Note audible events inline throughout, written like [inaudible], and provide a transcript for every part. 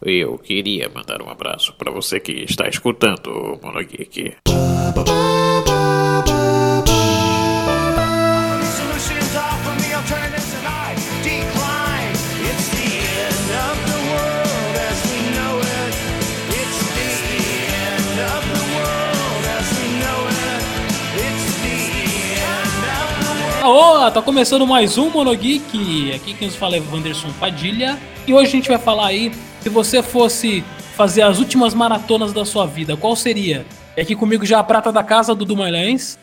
Eu queria mandar um abraço para você que está escutando o Monogeek. Aô, tá começando mais um Monogeek. Aqui quem nos fala é Wanderson Padilha. E hoje a gente vai falar aí, se você fosse fazer as últimas maratonas da sua vida, qual seria? E aqui comigo já a prata da casa, Dudu Magalhães.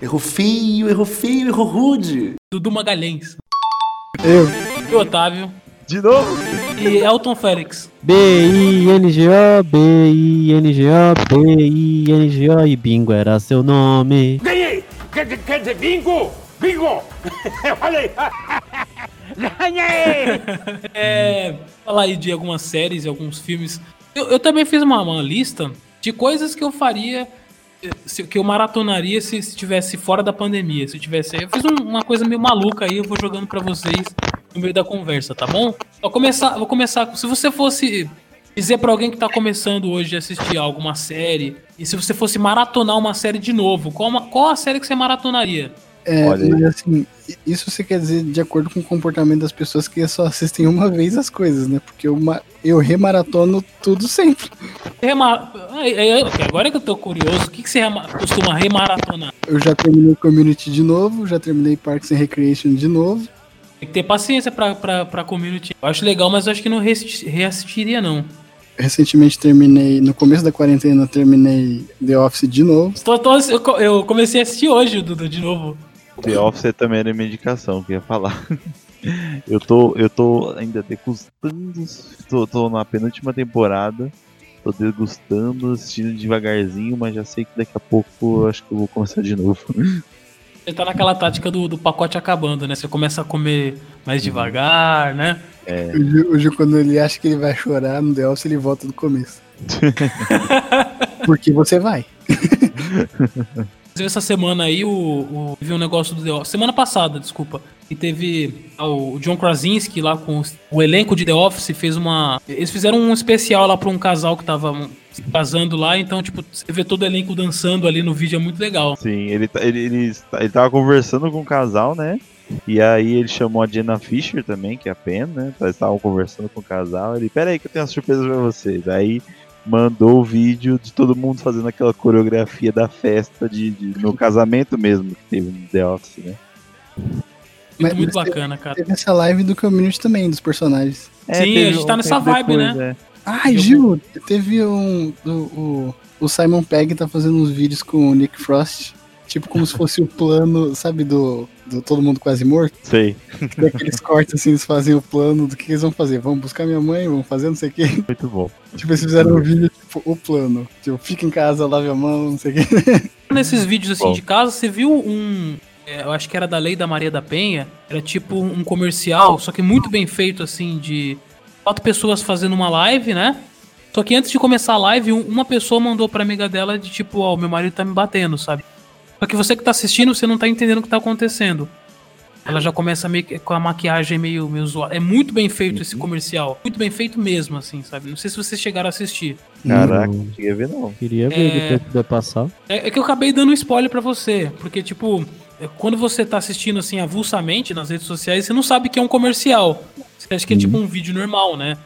Errou feio, errou feio, errou rude. Dudu Magalhães. Eu. E Otávio. De novo? E Elton Félix. B-I-N-G-O, B-I-N-G-O, B-I-N-G-O e bingo era seu nome. Ganhei! Quer, quer dizer bingo? Bingo! [laughs] Eu falei! Ganhei! [laughs] É, falar aí de algumas séries e alguns filmes. Eu, eu também fiz uma, uma lista de coisas que eu faria, eh, se- que eu maratonaria se estivesse fora da pandemia. Se eu tivesse, eu fiz um- uma coisa meio maluca aí, eu vou jogando pra vocês no meio da conversa, tá bom? Vou começar, vou começar. com- Se você fosse dizer pra alguém que tá começando hoje a assistir alguma série e se você fosse maratonar uma série de novo, qual, uma- qual a série que você maratonaria? É, mas assim, isso você quer dizer de acordo com o comportamento das pessoas que só assistem uma vez as coisas, né? Porque eu, eu remaratono tudo sempre. Rema... Ai, ai, ai, Agora que eu tô curioso, o que, que você costuma remaratonar? Eu já terminei Community de novo, já terminei Parks and Recreation de novo. Tem que ter paciência pra, pra, pra community. Eu acho legal, mas eu acho que não reassisti- reassistiria, não. Recentemente terminei, no começo da quarentena, terminei The Office de novo. Tô- tô- eu, co- eu comecei a assistir hoje, Dudu, de novo. The [laughs] Office também era minha indicação, que eu ia falar. [laughs] Eu tô, eu tô ainda degustando, tô, tô na penúltima temporada, tô degustando, assistindo devagarzinho, mas já sei que daqui a pouco eu acho que eu vou começar de novo. [laughs] Você tá naquela tática do, do pacote acabando, né? Você começa a comer mais devagar, né? O Gil, o Gil, quando ele acha que ele vai chorar no The Office, ele volta do começo. Porque você vai. Essa semana aí, o, o, teve um negócio do The Office. Semana passada, desculpa. E teve ah, o John Krasinski lá com os- o elenco de The Office. Fez uma. Eles fizeram um especial lá pra um casal que tava se casando lá. Então, tipo, você vê todo o elenco dançando ali no vídeo. É muito legal. Sim, ele, tá- ele, ele, está- ele tava conversando com o casal, né? E aí ele chamou a Jenna Fisher também, que é a Pen, né? Eles estavam conversando com o casal. Ele, pera aí que eu tenho uma surpresa pra vocês. Aí mandou o vídeo de todo mundo fazendo aquela coreografia da festa de, de- no casamento mesmo que teve no The Office, né? Muito, Mas- muito mas bacana, cara. Teve essa live do Community também, dos personagens. Sim, a gente tá nessa vibe, né? é. Ai, Eu Gil, teve um. O, o, o Simon Pegg tá fazendo uns vídeos com o Nick Frost. Tipo como se fosse o plano, sabe, do, do Todo Mundo Quase Morto? Sei, [laughs] Tem aqueles cortes assim, eles fazem o plano do que eles vão fazer. Vamos buscar minha mãe, vamos fazer não sei o quê. muito bom. Tipo, eles fizeram um vídeo, tipo, o plano. Tipo, fica em casa, lave a mão, não sei o quê. [laughs] Nesses vídeos assim Bom. de casa, você viu um. é, eu acho que era da Lei da Maria da Penha. Era tipo um comercial, só que muito bem feito, assim, de quatro pessoas fazendo uma live, né? Só que antes de começar a live, um- uma pessoa mandou pra amiga dela de tipo, ó, meu marido tá me batendo, sabe? Só que você que tá assistindo, você não tá entendendo o que tá acontecendo. Ela já começa meio que com a maquiagem meio, meio zoada. É muito bem feito esse comercial. Muito bem feito mesmo, assim, sabe? Não sei se vocês chegaram a assistir. Caraca, não cheguei a ver não. Queria ver É. depois que puder passar. É, é que eu acabei dando um spoiler pra você, porque, tipo, é, quando você tá assistindo assim avulsamente nas redes sociais, você não sabe que é um comercial. Você acha que é tipo um vídeo normal, né?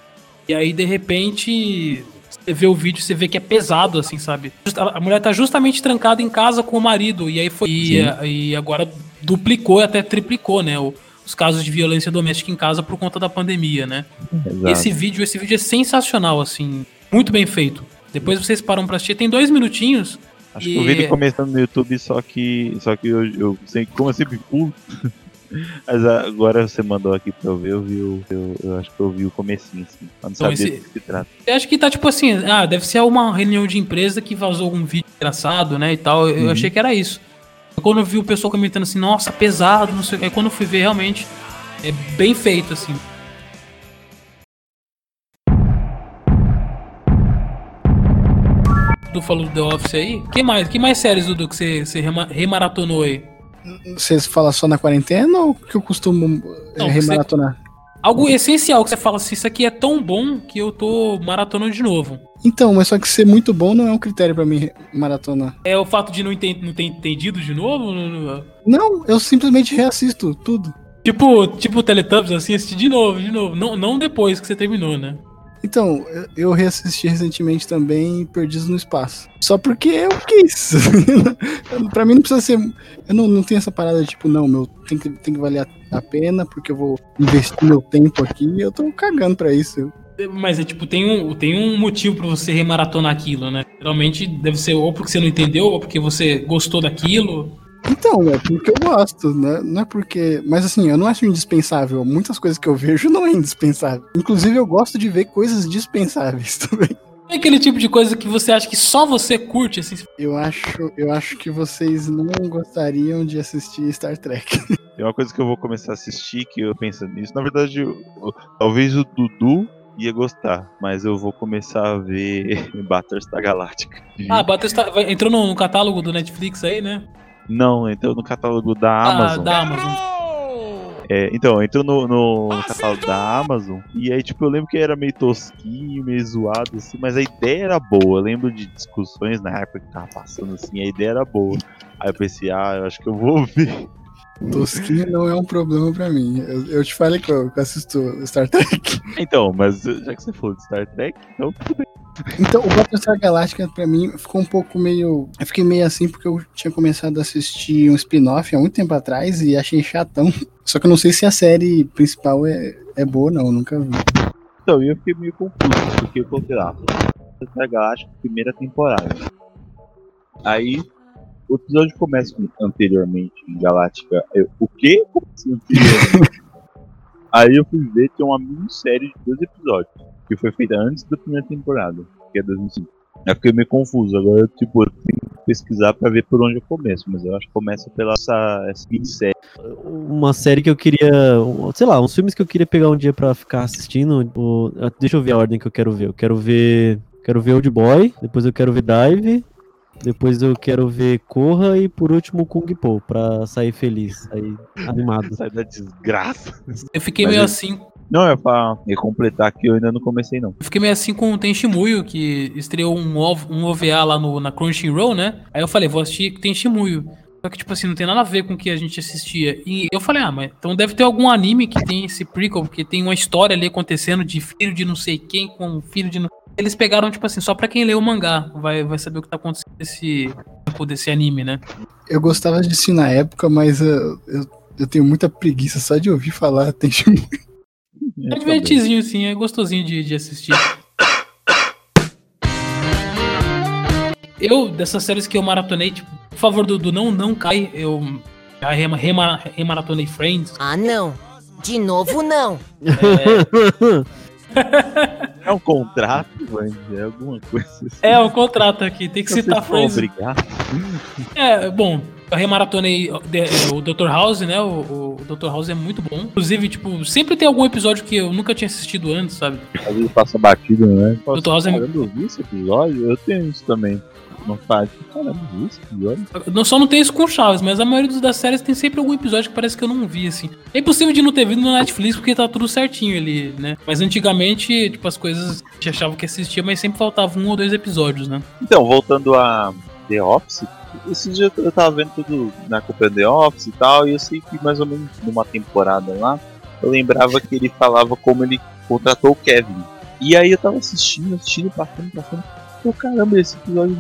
E aí, de repente, você vê o vídeo, você vê que é pesado, assim, sabe? A mulher tá justamente trancada em casa com o marido, e aí foi. E, e agora duplicou e até triplicou, né? o- os casos de violência doméstica em casa por conta da pandemia, né? Exato. Esse vídeo, esse vídeo é sensacional, assim, muito bem feito. Depois vocês param pra assistir, tem dois minutinhos. Acho que eu vi ele começando no YouTube, só que, só que eu, eu sempre, como eu sempre pulo. Mas agora você mandou aqui pra eu ver, eu vi o, eu, eu acho que eu vi o comecinho, assim. Eu não Então, sabia esse- do que se trata. Eu acho que tá tipo assim, ah, deve ser uma reunião de empresa que vazou algum vídeo engraçado, né, e tal. Eu Uhum. achei que era isso. Quando eu vi o pessoal comentando assim, nossa, pesado, não sei o que. Aí quando eu fui ver, realmente, é bem feito, assim. Dudu falou do The Office aí. Que mais? Que mais séries, Dudu, que você, você rema- remaratonou aí? Vocês falam só na quarentena ou que eu costumo é, Não, você- remaratonar? Algo essencial que você fala assim, isso aqui é tão bom que eu tô maratonando de novo. Então, mas só que ser muito bom não é um critério pra mim maratonar. É o fato de não, enten- não ter entendido de novo? Não, eu simplesmente reassisto tudo. Tipo, tipo Teletubbies, assim, assistir de novo, de novo. Não, não depois que você terminou, né? Então, eu- reassisti recentemente também Perdidos no Espaço. Só porque eu quis. [laughs] pra mim não precisa ser. Eu não, não tenho essa parada de tipo, não, meu, tem que, tem que valer a, pena, porque eu vou investir meu tempo aqui. Eu tô cagando pra isso. Mas é tipo, tem um, tem um motivo pra você remaratonar aquilo, né? Geralmente deve ser ou porque você não entendeu, ou porque você gostou daquilo. Então, é porque eu gosto, né? Não é porque. Mas assim, eu não acho indispensável. Muitas coisas que eu vejo não é indispensável. Inclusive, eu gosto de ver coisas dispensáveis [laughs] também. É aquele tipo de coisa que você acha que só você curte, assim. Eu acho, eu acho que vocês não gostariam de assistir Star Trek. [laughs] Tem uma coisa que eu vou começar a assistir que eu penso nisso. Na verdade, eu- eu- talvez o Dudu ia gostar, mas eu vou começar a ver [laughs] Battlestar Galactica. Ah, Battlestar entrou no, no catálogo do Netflix aí, né? Não, entrou no catálogo da Ah, Amazon. da Amazon. É, então, entrou no, no catálogo da Amazon. E aí, tipo, eu lembro que era meio tosquinho, meio zoado, assim, mas a ideia era boa. Eu lembro de discussões na época que tava passando assim, a ideia era boa. Aí eu pensei, ah, eu acho que eu vou [laughs] ver. Tosquinho não é um problema pra mim. Eu, eu te falei que eu, que eu assisto Star Trek. Então, mas já que você falou de Star Trek, então tudo bem. Então, o Battlestar Galactica pra mim ficou um pouco meio. Eu fiquei meio assim porque eu tinha começado a assistir um spin-off há muito tempo atrás e achei chatão. Só que eu não sei se a série principal é, é boa, não. Eu nunca vi. Então, eu fiquei meio confuso, porque eu coloquei lá, Battlestar Galactica, primeira temporada. Aí, o episódio começa com anteriormente em Galáctica. Eu, o quê? Como assim anteriormente? [laughs] Aí eu fui ver, tem uma minissérie de dois episódios, que foi feita antes da primeira temporada, que é 2005. Aí eu fiquei meio confuso, agora eu, tipo, eu tenho que pesquisar pra ver por onde eu começo, mas eu acho que começa pela essa, essa minissérie. Uma série que eu queria. Sei lá, uns filmes que eu queria pegar um dia pra ficar assistindo. o- deixa eu ver a ordem que eu quero ver. Eu quero ver. Quero ver Old Boy, depois eu quero ver Dive, depois eu quero ver Corra e por último Kung Po, pra sair feliz, sair animado. Sai da desgraça. Eu fiquei Mas meio eu- assim. Não, é pra completar que eu ainda não comecei, não. Eu fiquei meio assim com o Tenshimuyo, que estreou um, OV um OVA lá no, na Crunchyroll, né? Aí eu falei, vou assistir Tenshimuyo. Só que, tipo assim, não tem nada a ver com o que a gente assistia. E eu falei, ah, mas então deve ter algum anime que tem esse prequel, porque tem uma história ali acontecendo de filho de não sei quem com filho de não... Eles pegaram, tipo assim, só pra quem lê o mangá vai, vai saber o que tá acontecendo desse, desse anime, né? Eu gostava de assistir na época, mas eu, eu, eu tenho muita preguiça só de ouvir falar. [laughs] Tem É divertizinho, sim, é gostosinho de, de assistir. Eu, dessas séries que eu maratonei, tipo, por favor, Dudu, não, não cai. Eu já rema, rema, remaratonei Friends. Ah, não. De novo, não. É um contrato, mano? É alguma coisa assim. É, o contrato aqui, tem que Você citar Friends. obrigado. É, bom, eu remaratonei o de- o Dr. House, né? O, o Dr. House é muito bom. Inclusive, tipo, sempre tem algum episódio que eu nunca tinha assistido antes, sabe? Às vezes passa batido, né? Fala Dr. House é- eu vi esse episódio? Eu tenho isso também. Não faz. Caramba, eu vi esse episódio? Não, só não tem isso com Chaves, mas a maioria das séries tem sempre algum episódio que parece que eu não vi, assim. É impossível de não ter visto no Netflix porque tá tudo certinho ali, né? Mas antigamente, tipo, as coisas a gente achava que assistia, mas sempre faltava um ou dois episódios, né? Então, voltando a The Office, esse dia eu tava vendo tudo na culpa The Office e tal, e eu sei que mais ou menos numa temporada lá, eu lembrava que ele falava como ele contratou o Kevin. E aí eu tava assistindo, assistindo, passando, passando. Pô, caramba, esse episódio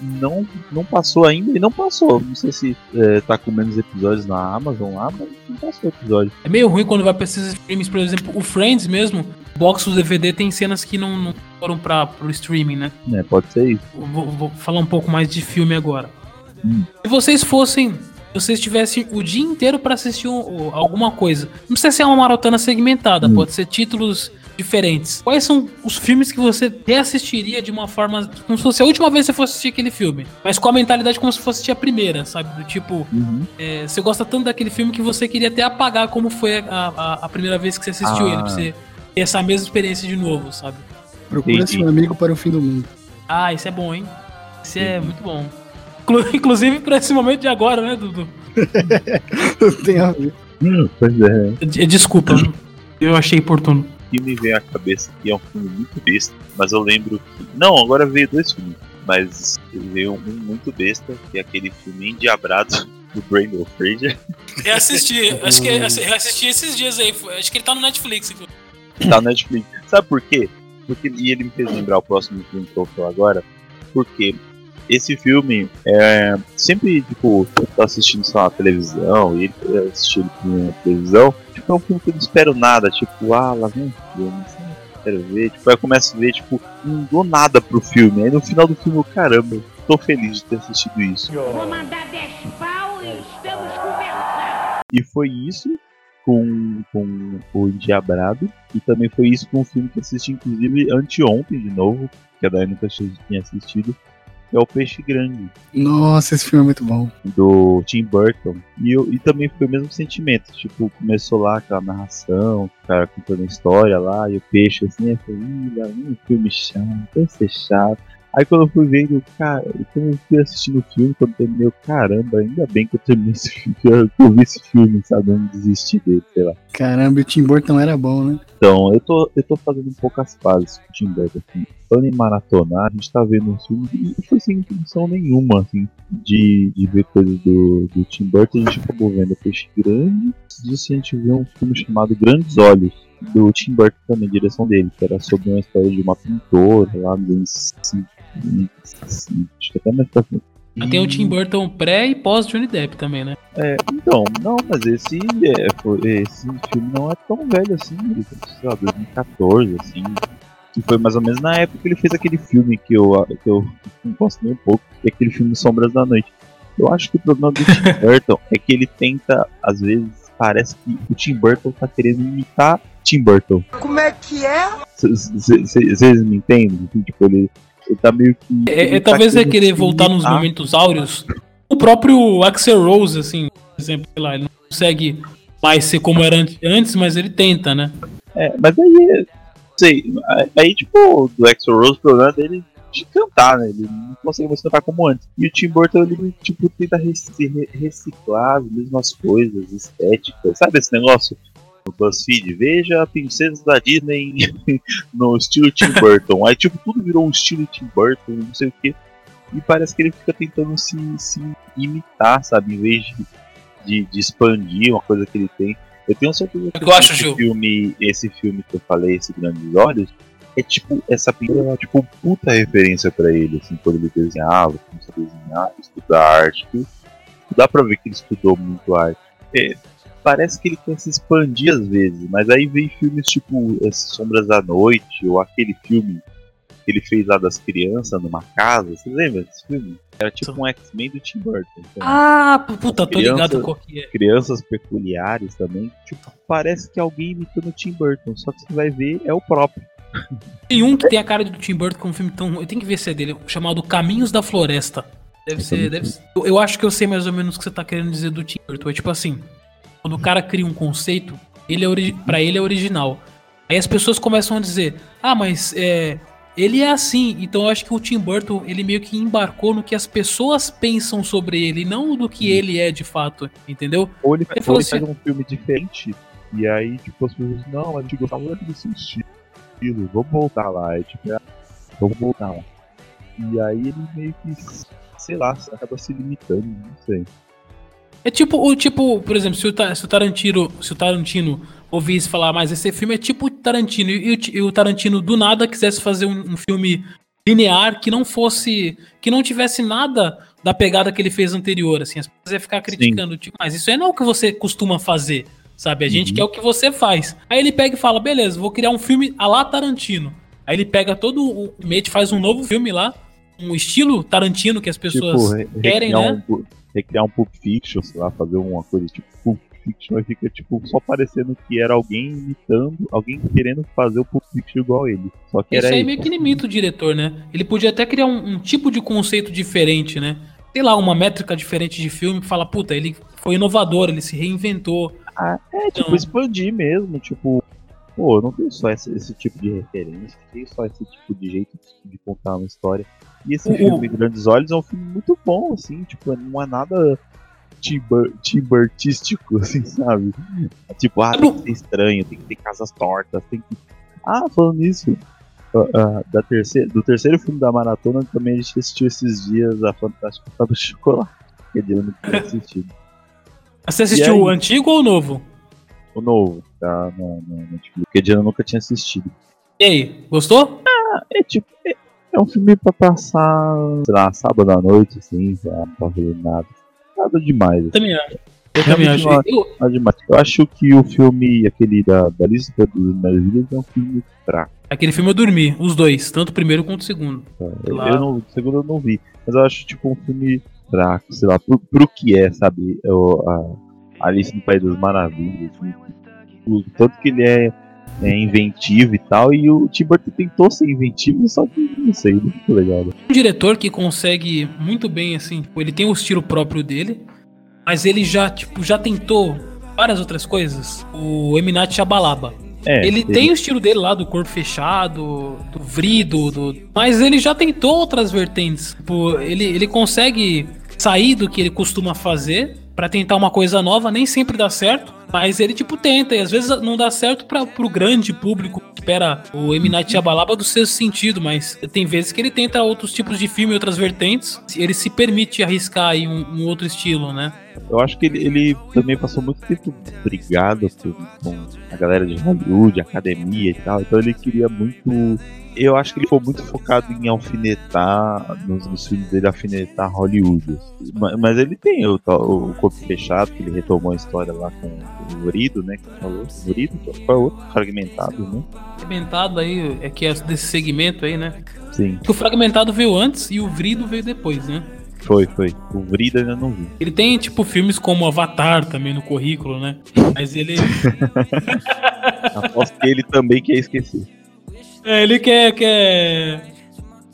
não, não passou ainda e não passou. Não sei se é, tá com menos episódios na Amazon lá, mas não passou episódio. É meio ruim quando vai pra esses streamings, por exemplo, o Friends mesmo, box do DVD tem cenas que não, não foram pra, pro streaming, né? É, pode ser isso. Vou, vou falar um pouco mais de filme agora. Hum. Se vocês fossem. Se vocês tivessem o dia inteiro pra assistir um- alguma coisa, não precisa ser uma maratona segmentada, Hum. pode ser títulos diferentes. Quais são os filmes que você reassistiria de uma forma. Como se fosse a última vez que você fosse assistir aquele filme? Mas com a mentalidade como se fosse assistir a primeira, sabe? Do tipo, Uhum. é, você gosta tanto daquele filme que você queria até apagar como foi a, a, a primeira vez que você assistiu Ah. ele, pra você ter essa mesma experiência de novo, sabe? Procura Entendi. seu amigo para o fim do mundo. Ah, isso é bom, hein? Isso é muito bom. Inclu- [laughs] Inclusive pra esse momento de agora, né, Dudu? [laughs] Tem a ver. Pois é. Desculpa. Eu achei oportuno. O que me veio à cabeça que é um filme muito besta, mas eu lembro que. Não, agora veio dois filmes, mas veio um muito besta, que é aquele filme endiabrado [laughs] do Brandon Fraser. Reassisti, acho que reassisti esses dias aí. Acho que ele tá no Netflix. tá na Netflix. Sabe por quê? Porque, e ele me fez lembrar o próximo filme que eu falar agora, porque esse filme é sempre, tipo, eu tô assistindo só na televisão e ele foi assistindo na televisão, tipo, é um filme que eu não espero nada, tipo, ah, lá vem um filme, assim, quero ver, tipo, aí eu começo a ver, tipo, não dou nada pro filme, aí no final do filme, eu, caramba, eu tô feliz de ter assistido isso. Vou mandar 10 pau e estamos conversando. E foi isso com, com o Endiabrado. E também foi isso com um filme que assisti, inclusive, anteontem de novo, que a Dani nunca tinha assistido, que é O Peixe Grande, Nossa, esse filme é muito bom. do Tim Burton. E, eu, e também foi o mesmo sentimento. Tipo, começou lá aquela narração, o cara contando a história lá, e o peixe assim, eu falei, vem um filme chato, vai ser chato. Aí quando eu fui vendo, cara, quando eu fui assistindo o filme, quando eu terminei, eu, caramba, ainda bem que eu terminei esse filme, que eu, que eu vi esse filme, sabe? Eu não desisti dele, sei lá. Caramba, e o Tim Burton era bom, né? Então, eu tô, eu tô fazendo poucas fases com o Tim Burton, assim. Em maratonar, a gente tá vendo um filme e foi sem intenção nenhuma, assim, de, de ver coisas do, do Tim Burton. A gente acabou vendo Peixe Grande. Disso a gente viu um filme chamado Grandes Olhos, do Tim Burton também, direção dele, que era sobre uma história de uma pintora lá nos anos 50, acho que até mais pra frente. Ah, Tem o Tim Burton pré e pós Johnny Depp também, né? É, então, não, mas esse, é, foi- esse filme não é tão velho assim, ele sei lá, 2014, assim. Que foi mais ou menos na época que ele fez aquele filme que eu, que eu não gosto nem um pouco, que é aquele filme Sombras da Noite. Eu acho que o problema do Tim [laughs] Burton é que ele tenta, às vezes, parece que o Tim Burton tá querendo imitar Tim Burton. Como é que é? Vocês me entendem? Tipo, ele, ele tá meio que. É, ele é, tá talvez é querer voltar nos momentos áureos. O próprio Axel Rose, assim, por exemplo, sei lá, ele não consegue mais ser como era an- antes, mas ele tenta, né? É, mas aí, sei, aí tipo, do Exo Rose, o problema dele é de cantar, né? Ele não consegue mais cantar como antes. E o Tim Burton, ele, tipo, tenta rec- re- reciclar as mesmas coisas, estéticas, sabe esse negócio? No BuzzFeed, veja princesas da Disney [laughs] no estilo Tim Burton. Aí, tipo, tudo virou um estilo Tim Burton, não sei o que. E parece que ele fica tentando se, se imitar, sabe? Em vez de, de, de expandir uma coisa que ele tem. Eu tenho certeza que eu acho, esse Gil? filme, esse filme que eu falei, esse Grandes Olhos, é tipo, essa pintura é tipo puta referência pra ele, assim, quando ele desenhava, começou a desenhar, estudar arte, dá pra ver que ele estudou muito arte. É, parece que ele quer se expandir às vezes, mas aí vem filmes tipo As Sombras da Noite, ou aquele filme que ele fez lá das crianças numa casa, você lembra desse filme? Era tipo um X-Men do Tim Burton. então. Ah, puta, tô Criança- ligado qual que é. crianças peculiares também. Tipo, parece que alguém imitando o Tim Burton, só que você vai ver é o próprio. Tem um que tem a cara do Tim Burton com um filme tão. Eu tenho que ver se é dele, chamado Caminhos da Floresta. Deve ser. Deve ser eu, eu acho que eu sei mais ou menos o que você tá querendo dizer do Tim Burton. É tipo assim: quando o cara cria um conceito, ele é pra ele é original. Aí as pessoas começam a dizer: ah, mas é. Ele é assim, então eu acho que o Tim Burton ele meio que embarcou no que as pessoas pensam sobre ele, não no que ele é de fato, entendeu? Ou ele, Ele ou ele faz assim- um filme diferente, e aí, tipo, as pessoas não, a gente gostava muito desse estilo, vamos voltar lá. Aí, tipo, é, vamos voltar lá. E aí ele meio que, sei lá, acaba se limitando, não sei. É tipo, o tipo, por exemplo, se o, se o Tarantino, se o Tarantino ouvisse falar, mas esse filme é tipo o Tarantino, e, e o Tarantino do nada quisesse fazer um, um filme linear que não fosse, que não tivesse nada da pegada que ele fez anterior, assim, as pessoas iam ficar criticando, tipo, mas isso aí não é o que você costuma fazer, sabe? A gente quer o que você faz. Aí ele pega e fala, beleza, vou criar um filme a lá Tarantino. Aí ele pega todo o mate, faz um novo filme lá, um estilo Tarantino que as pessoas tipo, re- querem, né? um, recriar um Pulp Fiction, sei lá, fazer uma coisa tipo Pulp Fiction, aí fica tipo só parecendo que era alguém imitando, alguém querendo fazer o Pulp Fiction igual ele. Só que Isso era aí ele. meio que limita o diretor, né? Ele podia até criar um, um tipo de conceito diferente, né? Sei lá, uma métrica diferente de filme que fala, puta, ele foi inovador, ele se reinventou. É, tipo, Então- expandir mesmo, tipo, pô, eu não tenho só esse, esse tipo de referência, não tenho só esse tipo de jeito de contar uma história. E esse filme, Grandes Olhos, é um filme muito bom, assim, tipo, não é nada artístico, [laughs] assim, sabe? Tipo, ah, tem que ser estranho, tem que ter casas tortas, tem que. Ah, falando nisso, ah, ah, da terceira, do terceiro filme da maratona também a gente assistiu esses dias a Fantástica de Chocolate. Que eu não tinha assistido. [laughs] Você assistiu aí? o antigo ou o novo? O novo, tá? No, no, Netflix, que eu nunca tinha assistido. E aí, gostou? É tipo. É, é um filme pra passar, sei lá, sábado à noite, assim, sei lá, não tá fazendo nada. Nada demais. assim. Também acho. Eu também acho. Realmente Eu- Nada demais. Eu acho que o filme, aquele da, da lista dos maravilhas, é um filme fraco. aquele filme eu dormi, os dois, tanto o primeiro quanto o segundo. tá? Eu-. Eu não, o segundo eu não vi, mas eu acho tipo um filme fraco, sei lá, pro, pro que é, sabe? Eu, a Alice no País das Maravilhas, assim, o tanto que ele é, é inventivo e tal, e o Tim Burton tentou ser inventivo, só que não sei, ficou legal. né? Um diretor que consegue muito bem, assim, tipo, ele tem o estilo próprio dele, mas ele já, tipo, já tentou várias outras coisas. O Eminat Chabalaba. É, ele tem o estilo dele lá do corpo fechado, do vrido, do... mas ele já tentou outras vertentes. Tipo, ele, ele consegue sair do que ele costuma fazer pra tentar uma coisa nova, nem sempre dá certo, mas ele tipo tenta e às vezes não dá certo para pro grande público espera o M Night Shyamalan do sexto sentido, mas tem vezes que ele tenta outros tipos de filme, outras vertentes, ele se permite arriscar aí um, um outro estilo, né? Eu acho que ele, ele também passou muito tempo brigado com a galera de Hollywood, academia e tal. Então ele queria muito. Eu acho que ele ficou muito focado em alfinetar, nos, nos filmes dele, alfinetar Hollywood. assim. Ma- Mas, ele tem o, tal- o corpo fechado, que ele retomou a história lá com o Vrido, né? Que falou. Vrido, qual é o outro? Fragmentado, né? Fragmentado aí, é que é desse segmento aí, né? Sim, o fragmentado veio antes e o vrido veio depois, né? foi, foi. O Vrido ainda não vi. Ele tem, tipo, filmes como Avatar também no currículo, né? Mas ele. [laughs] Aposto que ele também quer esquecer. é, ele quer, quer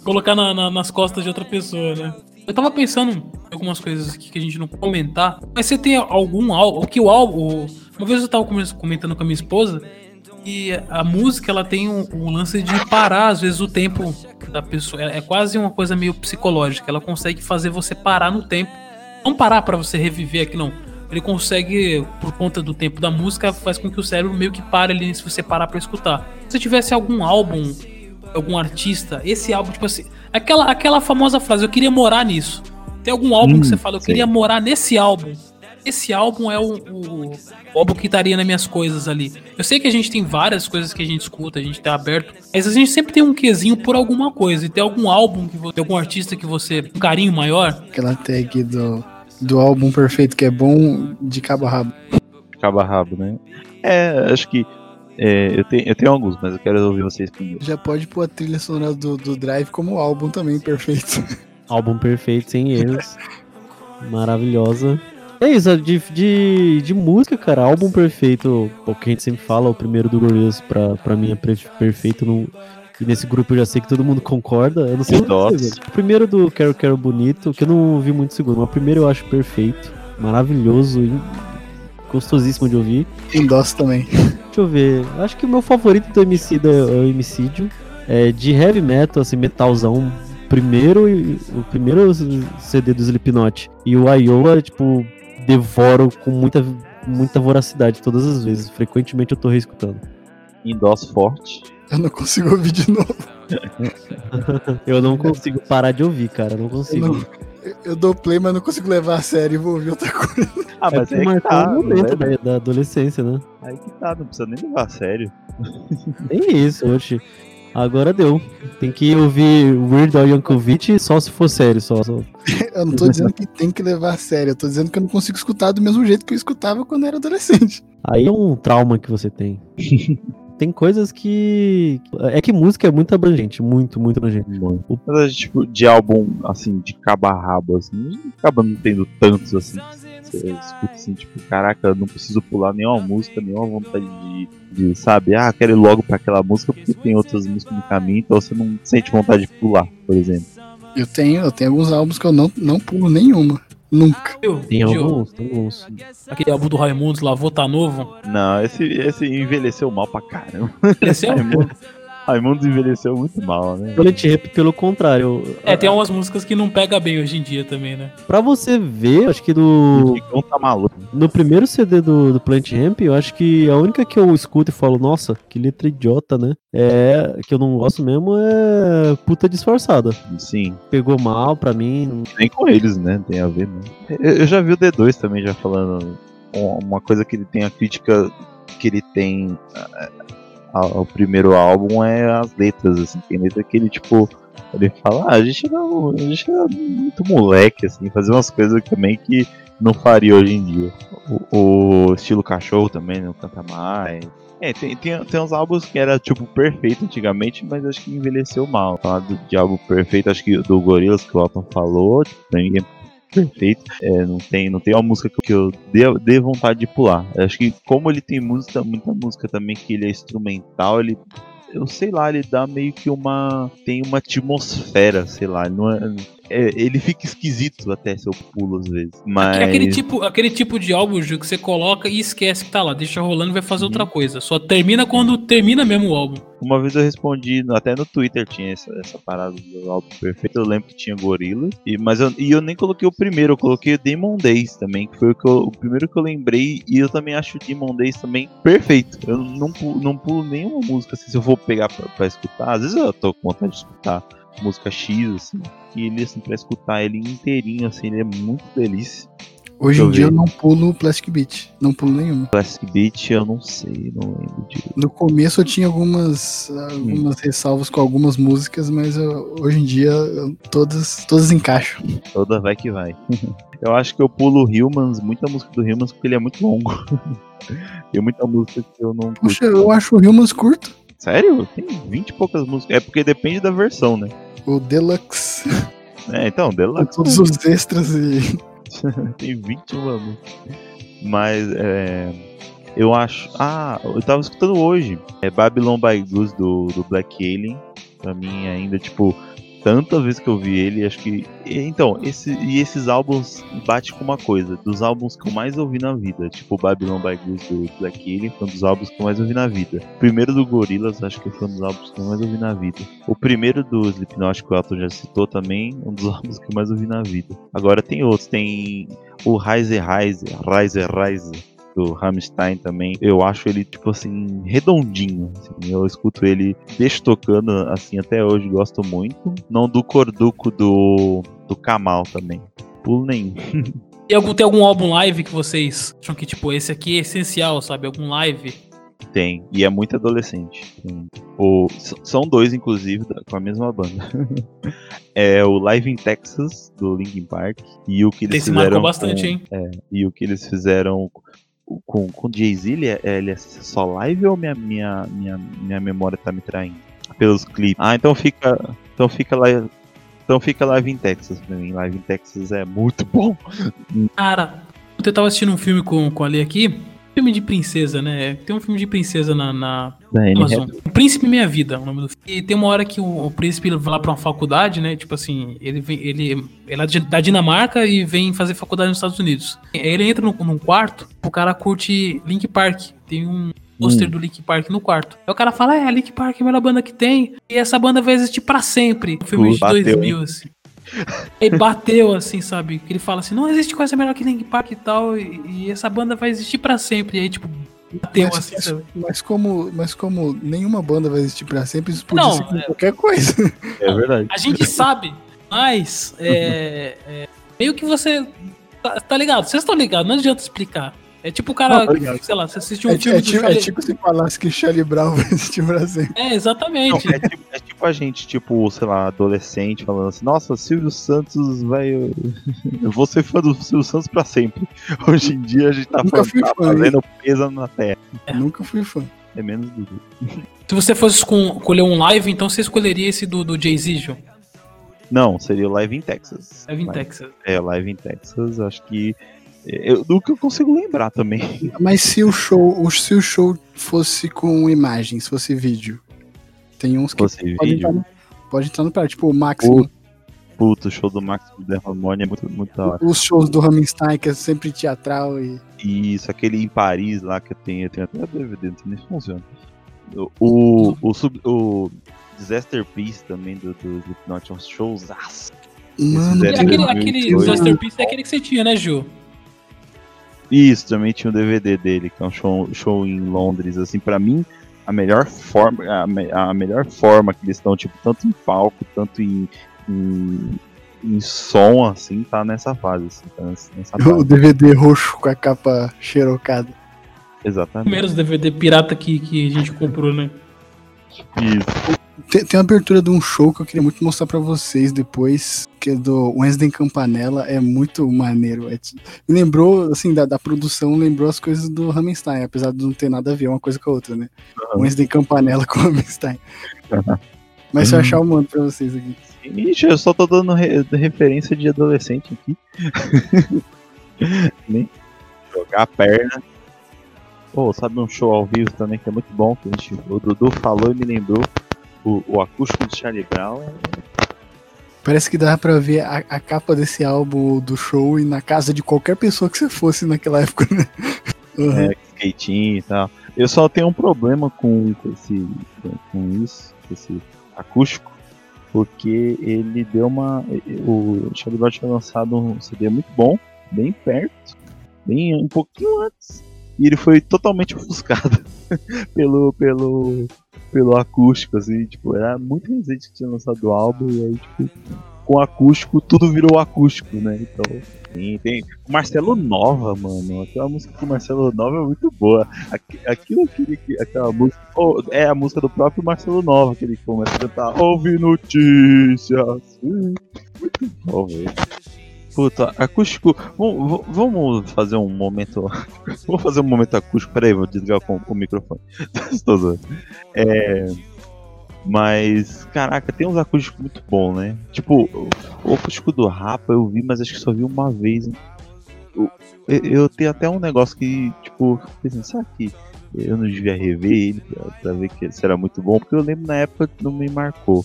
colocar na- na- nas costas de outra pessoa, né? Eu tava pensando em algumas coisas aqui que a gente não comentar. Mas você tem algum álbum. O que o álbum. Uma vez eu tava come- comentando com a minha esposa. E a música ela tem um, um lance de parar, às vezes, o tempo da pessoa. É, é quase uma coisa meio psicológica. Ela consegue fazer você parar no tempo. Não parar pra você reviver aqui, não. Ele consegue, por conta do tempo da música, faz com que o cérebro meio que pare ali se você parar pra escutar. Se tivesse algum álbum, algum artista, esse álbum, tipo assim, aquela, aquela famosa frase, eu queria morar nisso. Tem algum álbum Hum, que você fala, eu sei. queria morar nesse álbum. Esse álbum é o, o, o álbum que estaria nas minhas coisas ali. Eu sei que a gente tem várias coisas que a gente escuta, a gente tá aberto, mas a gente sempre tem um quesinho por alguma coisa. E tem algum álbum, que você, algum artista que você um carinho maior? Aquela tag do, do álbum perfeito que é bom de cabo a rabo. Cabo a rabo, né? É, acho que. é, eu, tenho, eu tenho alguns, mas eu quero ouvir vocês primeiro. Já pode pôr a trilha sonora do, do Drive como álbum também perfeito. Álbum perfeito, sem erros. [laughs] Maravilhosa. É isso, de, de, de música, cara, álbum perfeito, o que a gente sempre fala, o primeiro do Gorillaz pra, pra mim é perfeito. No, e nesse grupo eu já sei que todo mundo concorda. Eu não sei você. O primeiro do Quero Quero Bonito, que eu não vi muito segundo, mas o primeiro eu acho perfeito, maravilhoso e gostosíssimo de ouvir. Endosso também. Deixa eu ver. Acho que o meu favorito do MC é o Emicídio. É de heavy metal, assim, metalzão. Primeiro, e- o primeiro CD do Slipknot. E o Iowa, tipo, devoro com muita, muita voracidade todas as vezes. Frequentemente eu tô reescutando. Endosso forte. Eu não consigo ouvir de novo. [laughs] Eu não consigo parar de ouvir, cara. Não Eu, consigo. não- eu- eu dou play, mas não consigo levar a sério e vou ouvir outra coisa. Ah, É mas que é que tá, um momento né? da, da adolescência, né? Aí que tá, não precisa nem levar a sério. Nem isso, oxe. Agora deu. Tem que ouvir Weird Al Yankovic só se for sério, só. só. [laughs] Eu não tô dizendo que tem que levar a sério, eu tô dizendo que eu não consigo escutar do mesmo jeito que eu escutava quando era adolescente. Aí é um trauma que você tem. [laughs] tem coisas que. É que música é muito abrangente, muito, muito abrangente. O- Mas, tipo, de álbum, assim, de cabo a rabo, assim, acaba não tendo tantos, assim. Você escuta assim, tipo, caraca, eu não preciso pular nenhuma música, nenhuma vontade de, de, sabe, ah, quero ir logo pra aquela música porque tem outras músicas no caminho, então você não sente vontade de pular, por exemplo. Eu tenho, eu tenho alguns álbuns que eu não, não pulo nenhuma. Nunca. Tem alguns, tem alguns. Aquele álbum do Raimundos, Lavô Tá Novo. Não, esse, esse envelheceu mal pra caramba. Cresceu? [laughs] Raimundo. Raimundos envelheceu muito mal, né? Planet Ramp, pelo contrário. É, tem umas músicas que não pega bem hoje em dia também, né? Pra você ver, acho que O do. Chicão tá maluco. No primeiro CD do, do Planet Ramp, eu acho que a única que eu escuto e falo, nossa, que letra idiota, né? É. Que eu não gosto mesmo é. Puta disfarçada. Sim. Pegou mal pra mim. Nem com eles, né? Tem a ver, né? Eu, eu já vi o D2 também já falando um- uma coisa que ele tem a crítica que ele tem ao primeiro álbum é as letras, assim, tem letra que ele tipo ele fala, ah, a gente era, a gente era muito moleque, assim, fazer umas coisas também que não faria hoje em dia. O, o estilo cachorro também não canta mais. É, tem, tem, tem uns álbuns que era tipo perfeito antigamente, mas acho que envelheceu mal. Falar de álbum perfeito, acho que do Gorillaz que o Alton falou, tipo, pra mim é perfeito. É, não, tem, não tem uma música que eu dê, dê vontade de pular. Eu acho que como ele tem música, muita música também que ele é instrumental, ele. Eu sei lá, ele dá meio que uma. Tem uma atmosfera, sei lá. Não é, é, ele fica esquisito até se eu pulo às vezes. Mas. É aquele tipo, aquele tipo de álbum, Ju, que você coloca e esquece que tá lá, deixa rolando e vai fazer outra coisa. Só termina quando termina mesmo o álbum. Uma vez eu respondi, até no Twitter tinha essa, essa parada do álbum perfeito. Eu lembro que tinha Gorilla. E, mas eu, e eu nem coloquei o primeiro, eu coloquei o Demon Days também, que foi o, que eu- o primeiro que eu lembrei. E eu também acho o Demon Days também perfeito. Eu não pulo, não pulo nenhuma música assim, se eu for pegar pra, pra escutar. Às vezes eu tô com vontade de escutar música X, assim. E ele, assim, pra escutar ele inteirinho, assim, ele é muito delícia. Hoje em dia eu não pulo Plastic Beach. Não pulo nenhuma. Classic Beat, eu não sei, não lembro de. No começo eu tinha algumas, algumas ressalvas com algumas músicas, mas eu- hoje em dia eu- todas, todas encaixam. Toda vai que vai. [laughs] eu acho que eu pulo Humans, muita música do Humans, porque ele é muito longo. [laughs] Tem muita música que eu não. Puxa, eu acho o Humans curto. Sério? Tem 20 e poucas músicas. É porque depende da versão, né? O Deluxe. É, então, Deluxe todos os extras e. [laughs] tem 21 músicas. Mas, é. Eu acho. Ah, eu tava escutando hoje. É Babylon by Goose do, do Black Alien. Pra mim, ainda, tipo. Tanta vez que eu vi ele, acho que. Então, esse, e esses álbuns bate com uma coisa. Dos álbuns que eu mais ouvi na vida. Tipo, Babylon by Goose do Black Alien foi um dos álbuns que eu mais ouvi na vida. O primeiro do Gorillaz, acho que foi um dos álbuns que eu mais ouvi na vida. O primeiro do Slipknot, que o Elton já citou também, um dos [laughs] álbuns que eu mais ouvi na vida. Agora tem outros, tem o Rise Rise, Rise Rise do Rammstein também. Eu acho ele, tipo assim, redondinho. assim. eu escuto ele, deixo tocando assim até hoje, gosto muito. Não do Corduco do, do Kamal também. Pulo nenhum. [laughs] E algum, tem algum álbum live que vocês acham que, tipo, esse aqui é essencial, sabe? Algum live? Tem. E é muito adolescente. Tem. O, são dois, inclusive, da- com a mesma banda. [laughs] é o Live in Texas, do Linkin Park. E o que eles Esse fizeram. marcou bastante, com- hein? É, e o que eles fizeram com, com Jay-Z, ele, é, ele é só live ou minha, minha, minha, minha memória tá me traindo? Pelos clipes. Ah, então fica. Então fica lá. Então fica Live in Texas pra mim. Live in Texas é muito bom. Cara, eu tava assistindo um filme com, com a Lê aqui. Filme de princesa, né? Tem um filme de princesa na, na Amazon. O Príncipe Minha Vida, o nome do filme. E tem uma hora que o, o príncipe vai lá pra uma faculdade, né? Tipo assim, ele vem, ele, ele é da Dinamarca e vem fazer faculdade nos Estados Unidos. Aí Ele entra num, num quarto, o cara curte Link Park. Tem um pôster do Link Park no quarto. Aí o cara fala, é, Link Park é a melhor banda que tem. E essa banda vai existir pra sempre. O filme de Bateu, 2000, assim. Ele bateu, assim, sabe? Que ele fala assim, não existe coisa melhor que Link Park e tal, e, e essa banda vai existir pra sempre. E aí, tipo, bateu, Mas, assim, mas- sabe? mas como, mas como nenhuma banda vai existir pra sempre, isso podia Não, ser com é- qualquer coisa. É verdade. A gente sabe, mas é, é, meio que você tá, tá ligado? Vocês estão ligados, não adianta explicar. É tipo o cara, Não, tá sei lá, você assistiu um É, filme é tipo, é Charlie... tipo se falasse que Charlie Brown [laughs] vai existir pra sempre. É, Não, exatamente. é, tipo, é tipo a gente, tipo, sei lá, adolescente, falando assim, nossa, Silvio Santos vai. Eu vou ser fã do Silvio Santos pra sempre. [laughs] Hoje em dia a gente tá, Nunca falando, fui tá fã, fazendo peso na terra. Nunca fui fã. É menos do Se você fosse esco- escolher um live, então você escolheria esse do, do Jay-Z, João. Não, seria o Live in Texas. Live in Texas. É, Live in Texas, acho que. Eu, do que eu consigo lembrar também. Mas se o show, se o show fosse com imagens, fosse vídeo, tem uns que Fosse pode vídeo. entrar no, pode entrar no tipo o Máximo, Puta, o show do Max da Harmonia é muito, muito da hora. os shows do Rammstein, que é sempre teatral e isso, aquele em Paris lá que eu tenho, eu tenho até DVD, não sei nem se funciona. O, o, o, sub- o Disaster Piece também do, do é um showzaço. Mano, aquele, aquele 2008. Disaster Piece é aquele que você tinha, né, Gil? Isso, também tinha o DVD dele, que é um show, show em Londres, assim, pra mim, a melhor forma, a, me- a melhor forma que eles estão, tipo, tanto em palco, tanto em, em, em som, assim, tá nessa fase, assim, tá nessa, o. DVD roxo com a capa xerocada. Exatamente. Primeiros DVD pirata que, que a gente comprou, né? Isso. Tem, tem uma abertura de um show que eu queria muito mostrar pra vocês depois, que é do Wednesday Campanella, é muito maneiro. É, me lembrou, assim, da, da produção, lembrou as coisas do Rammstein, apesar de não ter nada a ver uma coisa com a outra, né? Wednesday Campanella com Rammstein. Mas se eu achar, eu mando pra vocês aqui. Ixi, eu só tô dando re- referência de adolescente aqui. [laughs] Jogar a perna. Pô, sabe um show ao vivo também que é muito bom, que a gente, o Dudu falou e me lembrou. O, o acústico do Charlie Brown é Parece que dá pra ver a, a capa desse álbum do show e na casa de qualquer pessoa que você fosse naquela época, né? [laughs] Uhum. é, skatinho e tal. Eu só tenho um problema com, com esse com, com isso, com esse acústico, porque ele deu uma. O Charlie Brown tinha lançado um CD muito bom, bem perto, bem um pouquinho antes, e ele foi totalmente ofuscado [laughs] pelo, pelo, pelo acústico, assim, tipo, era muito recente que tinha lançado o álbum, e aí, tipo, com acústico, tudo virou acústico, né? Então. Sim, tem Marcelo Nova, mano. Aquela música do Marcelo Nova é muito boa. Aqui- Aquilo, aquele, que- aquela música. oh, é a música do próprio Marcelo Nova, que ele começa a cantar. Ouve notícias. [laughs] Muito bom, velho. Puta, acústico. Vamos, fazer um momento. [laughs] Vamos fazer um momento acústico. Peraí, vou desligar o, o microfone. [laughs] É. Mas, caraca, tem uns acústicos muito bons, né? Tipo, o acústico do Rapa eu vi, mas acho que só vi uma vez. Eu, eu- tenho até um negócio que, tipo, pensando, será que eu não devia rever ele pra, pra ver que se era muito bom? Porque eu lembro na época que não me marcou.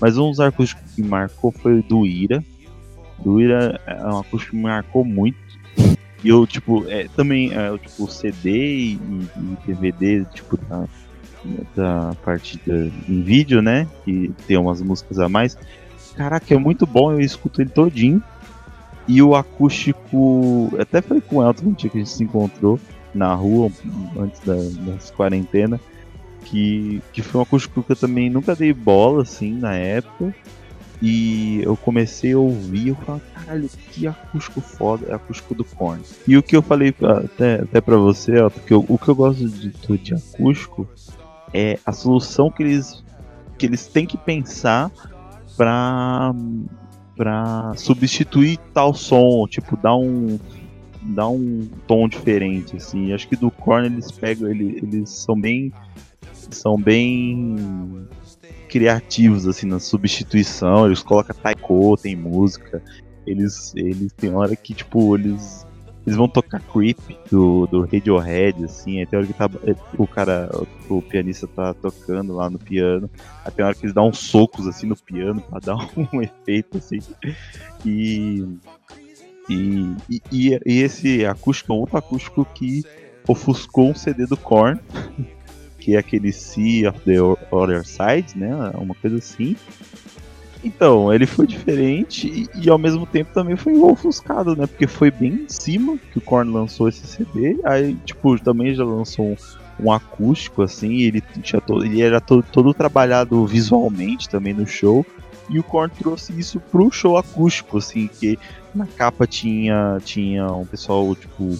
Mas um dos acústicos que me marcou foi o do Ira. Do Ira é um acústico que me marcou muito. E eu, tipo, é, também, é, o, tipo, CD e, e DVD, tipo, da, da parte da, em vídeo, né? Que tem umas músicas a mais. Caraca, é muito bom, eu escuto ele todinho. E o acústico. Até falei com o Elton dia que a gente se encontrou na rua, antes da, das quarentena. Que, que foi um acústico que eu também nunca dei bola, assim, na época. E eu comecei a ouvir, eu falei, caralho, que acústico foda, é acústico do Korn. E o que eu falei até, até pra você, Elton, que eu- o que eu gosto de, de acústico é a solução que eles, que eles têm que pensar pra, pra substituir tal som, tipo, dar um dar um tom diferente, assim. Acho que do Korn eles pegam, ele, eles são bem são bem criativos assim na substituição, eles colocam taiko, tem música. Eles eles tem hora que tipo eles eles vão tocar Creep do, do Radiohead, assim, tem hora que tá, o cara, o, pianista tá tocando lá no piano, tem hora que eles dão uns socos assim no piano pra dar [laughs] um efeito assim. E, e, e, e- e esse acústico é um outro acústico que ofuscou um CD do Korn, [laughs] que é aquele Sea of the Other Side, né? Uma coisa assim. Então, ele foi diferente e, e ao mesmo tempo também foi ofuscado, né? Porque foi bem em cima que o Korn lançou esse CD. Aí, tipo, também já lançou um, um acústico, assim, ele, tinha todo, ele era todo, todo trabalhado visualmente também no show. E o Korn trouxe isso pro show acústico, assim, que na capa tinha, tinha um pessoal, tipo,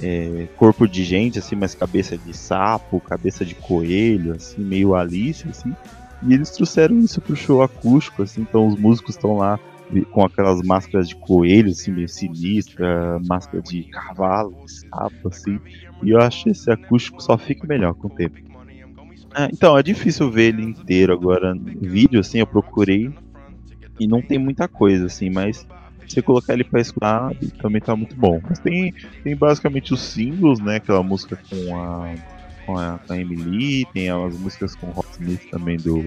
é, corpo de gente, assim, mas cabeça de sapo, cabeça de coelho, assim, meio Alice, assim. E eles trouxeram isso pro show acústico, assim, então os músicos estão lá com aquelas máscaras de coelho, assim, meio sinistra, máscara de cavalo, de sapo, assim. E eu acho esse acústico só fica melhor com o tempo. Ah, então, é difícil ver ele inteiro agora. Vídeo, assim, eu procurei e não tem muita coisa, assim, mas você colocar ele pra escutar, também tá muito bom. Mas tem, tem basicamente os singles, né? Aquela música com a, com a, com a Emily, tem as músicas com o Rock Smith também do,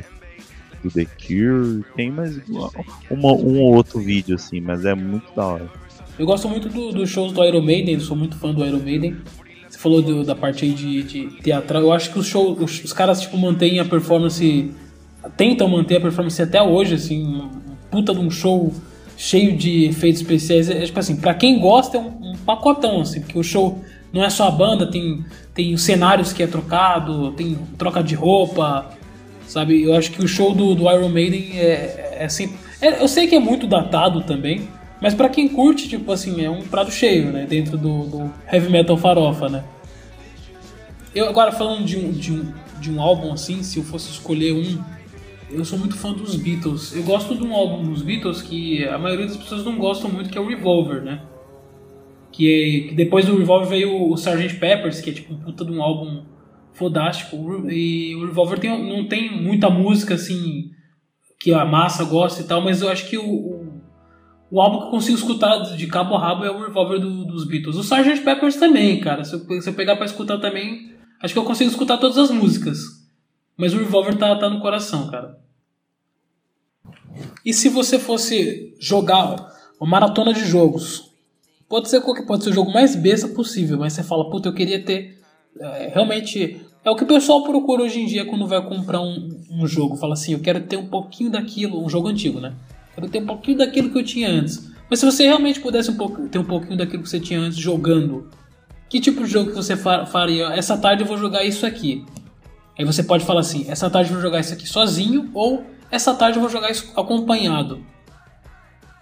do The Cure, tem mais uma, uma- um ou outro vídeo, assim, mas é muito da hora. Eu gosto muito do- dos shows do Iron Maiden, sou muito fã do Iron Maiden. Você falou do- da parte aí de, de teatral. Eu acho que os shows, os, os caras tipo mantêm a performance, tentam manter a performance até hoje, assim, puta de um show cheio de efeitos especiais. É, tipo assim, pra quem gosta é um, um pacotão, assim, porque o show não é só a banda, tem tem os cenários que é trocado, tem troca de roupa, sabe? Eu acho que o show do, do Iron Maiden é, é sempre. é- eu sei que é muito datado também, mas pra quem curte, tipo assim, é um prato cheio, né? Dentro do, do heavy metal farofa, né? Eu agora falando de um, de, um, de um álbum assim, se eu fosse escolher um, eu sou muito fã dos Beatles. Eu gosto de um álbum dos Beatles que a maioria das pessoas não gostam muito, que é o Revolver, né? Que, é- que depois do Revolver veio o Sgt. Peppers, que é tipo um puta de um álbum fodástico. E o Revolver tem, não tem muita música assim que a massa gosta e tal, mas eu acho que o, o, o álbum que eu consigo escutar de cabo a rabo é o Revolver do- dos Beatles. O Sgt. Peppers também, cara. Se eu, se eu pegar pra escutar também, acho que eu consigo escutar todas as músicas. Mas o Revolver tá, tá no coração, cara. E se você fosse jogar uma maratona de jogos? Pode ser qualquer, pode ser o jogo mais besta possível, mas você fala, puta, eu queria ter. é, realmente. É o que o pessoal procura hoje em dia quando vai comprar um, um jogo. Fala assim, eu quero ter um pouquinho daquilo, um jogo antigo, né? Quero ter um pouquinho daquilo que eu tinha antes. Mas se você realmente pudesse um pouco, ter um pouquinho daquilo que você tinha antes jogando, que tipo de jogo que você fa- faria? Essa tarde eu vou jogar isso aqui. Aí você pode falar assim: essa tarde eu vou jogar isso aqui sozinho, ou essa tarde eu vou jogar isso acompanhado.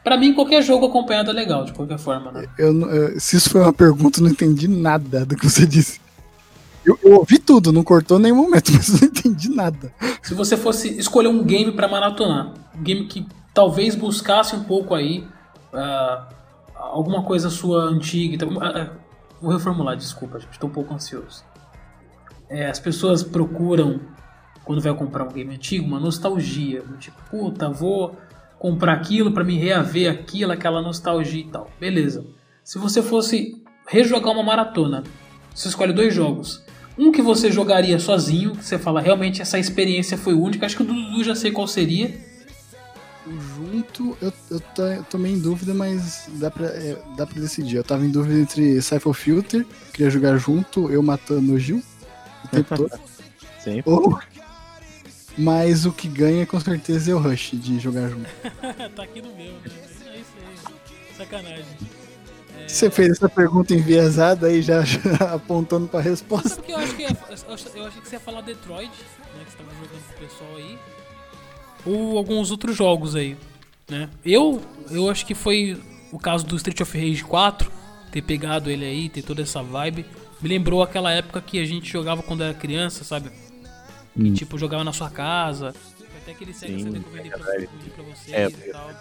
Pra mim, qualquer jogo acompanhado é legal, de qualquer forma, né? Eu, eu- se isso foi uma pergunta, eu não entendi nada do que você disse. Eu, eu ouvi tudo, não cortou nenhum momento, [laughs] mas eu não entendi nada. Se você fosse escolher um game pra maratonar, um game que talvez buscasse um pouco aí ah, alguma coisa sua antiga. então, ah, ah, vou reformular, desculpa, gente, estou um pouco ansioso. É, as pessoas procuram, quando vai comprar um game antigo, uma nostalgia. Tipo, puta, vou comprar aquilo pra me reaver aquilo, aquela nostalgia e tal. Beleza. Se você fosse rejogar uma maratona, você escolhe dois jogos. Um que você jogaria sozinho, que você fala, realmente essa experiência foi única. Acho que o Dudu já sei qual seria. Junto, eu, eu tô, meio em dúvida, mas dá pra, é, dá pra decidir. Eu tava em dúvida entre Cypher Filter, queria jogar junto, eu matando o Gil o tempo todo. Ou. Mas o que ganha com certeza é o Rush de jogar junto. [laughs] tá aqui no meu, né? É isso aí. Sacanagem. Você fez essa pergunta enviesada aí já, [laughs] já apontando pra resposta. Sabe que eu acho que ia- eu ach- eu achei que você ia falar Detroit, né? Que você tava jogando com o pessoal aí. Ou alguns outros jogos aí, né? Eu, eu acho que foi o caso do Street of Rage 4, ter pegado ele aí, ter toda essa vibe. Me lembrou aquela época que a gente jogava quando era criança, sabe? Que tipo, jogava na sua casa. Até aquele Sega Sim, CD que eu vendi pra, vocês É, e tal.